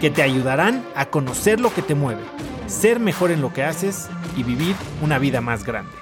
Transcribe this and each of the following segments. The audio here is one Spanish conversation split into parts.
que te ayudarán a conocer lo que te mueve, ser mejor en lo que haces y vivir una vida más grande.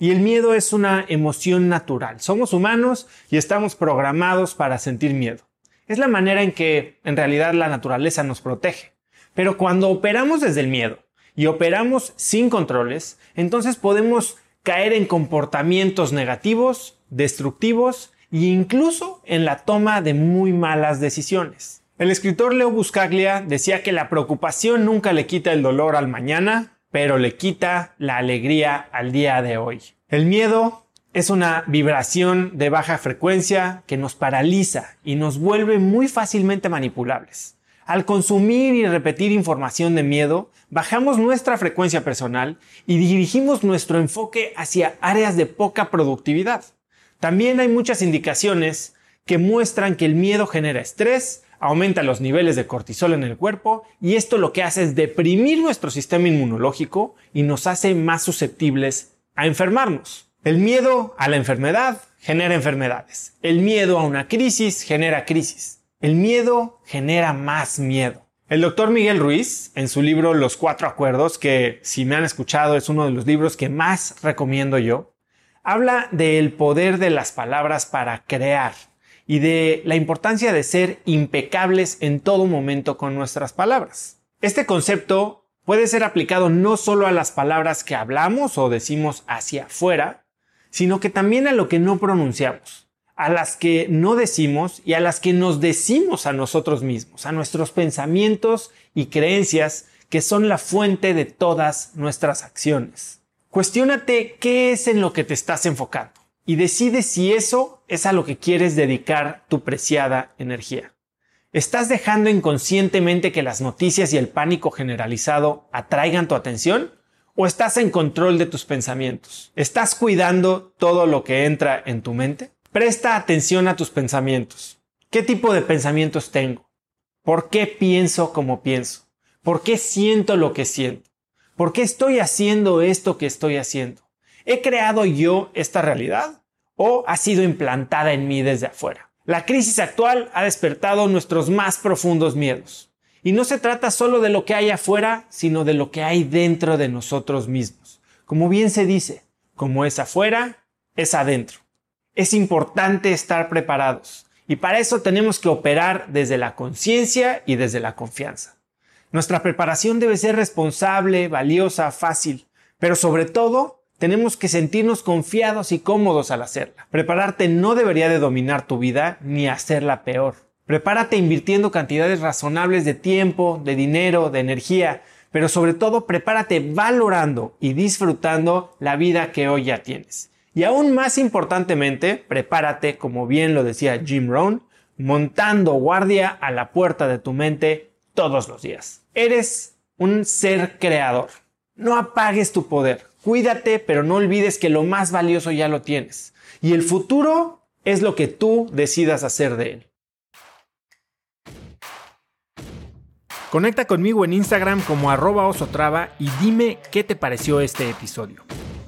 Y el miedo es una emoción natural. Somos humanos y estamos programados para sentir miedo. Es la manera en que en realidad la naturaleza nos protege. Pero cuando operamos desde el miedo y operamos sin controles, entonces podemos caer en comportamientos negativos, destructivos e incluso en la toma de muy malas decisiones. El escritor Leo Buscaglia decía que la preocupación nunca le quita el dolor al mañana, pero le quita la alegría al día de hoy. El miedo es una vibración de baja frecuencia que nos paraliza y nos vuelve muy fácilmente manipulables. Al consumir y repetir información de miedo, bajamos nuestra frecuencia personal y dirigimos nuestro enfoque hacia áreas de poca productividad. También hay muchas indicaciones que muestran que el miedo genera estrés, aumenta los niveles de cortisol en el cuerpo y esto lo que hace es deprimir nuestro sistema inmunológico y nos hace más susceptibles a enfermarnos. El miedo a la enfermedad genera enfermedades. El miedo a una crisis genera crisis. El miedo genera más miedo. El doctor Miguel Ruiz, en su libro Los Cuatro Acuerdos, que si me han escuchado es uno de los libros que más recomiendo yo, habla del poder de las palabras para crear y de la importancia de ser impecables en todo momento con nuestras palabras. Este concepto puede ser aplicado no solo a las palabras que hablamos o decimos hacia afuera, sino que también a lo que no pronunciamos, a las que no decimos y a las que nos decimos a nosotros mismos, a nuestros pensamientos y creencias que son la fuente de todas nuestras acciones. Cuestiónate qué es en lo que te estás enfocando y decide si eso es a lo que quieres dedicar tu preciada energía. ¿Estás dejando inconscientemente que las noticias y el pánico generalizado atraigan tu atención? ¿O estás en control de tus pensamientos? ¿Estás cuidando todo lo que entra en tu mente? Presta atención a tus pensamientos. ¿Qué tipo de pensamientos tengo? ¿Por qué pienso como pienso? ¿Por qué siento lo que siento? ¿Por qué estoy haciendo esto que estoy haciendo? ¿He creado yo esta realidad o ha sido implantada en mí desde afuera? La crisis actual ha despertado nuestros más profundos miedos. Y no se trata solo de lo que hay afuera, sino de lo que hay dentro de nosotros mismos. Como bien se dice, como es afuera, es adentro. Es importante estar preparados. Y para eso tenemos que operar desde la conciencia y desde la confianza. Nuestra preparación debe ser responsable, valiosa, fácil, pero sobre todo tenemos que sentirnos confiados y cómodos al hacerla. Prepararte no debería de dominar tu vida ni hacerla peor. Prepárate invirtiendo cantidades razonables de tiempo, de dinero, de energía, pero sobre todo prepárate valorando y disfrutando la vida que hoy ya tienes. Y aún más importantemente, prepárate, como bien lo decía Jim Rohn, montando guardia a la puerta de tu mente todos los días. Eres un ser creador. No apagues tu poder. Cuídate, pero no olvides que lo más valioso ya lo tienes. Y el futuro es lo que tú decidas hacer de él. Conecta conmigo en Instagram como arroba osotrava y dime qué te pareció este episodio.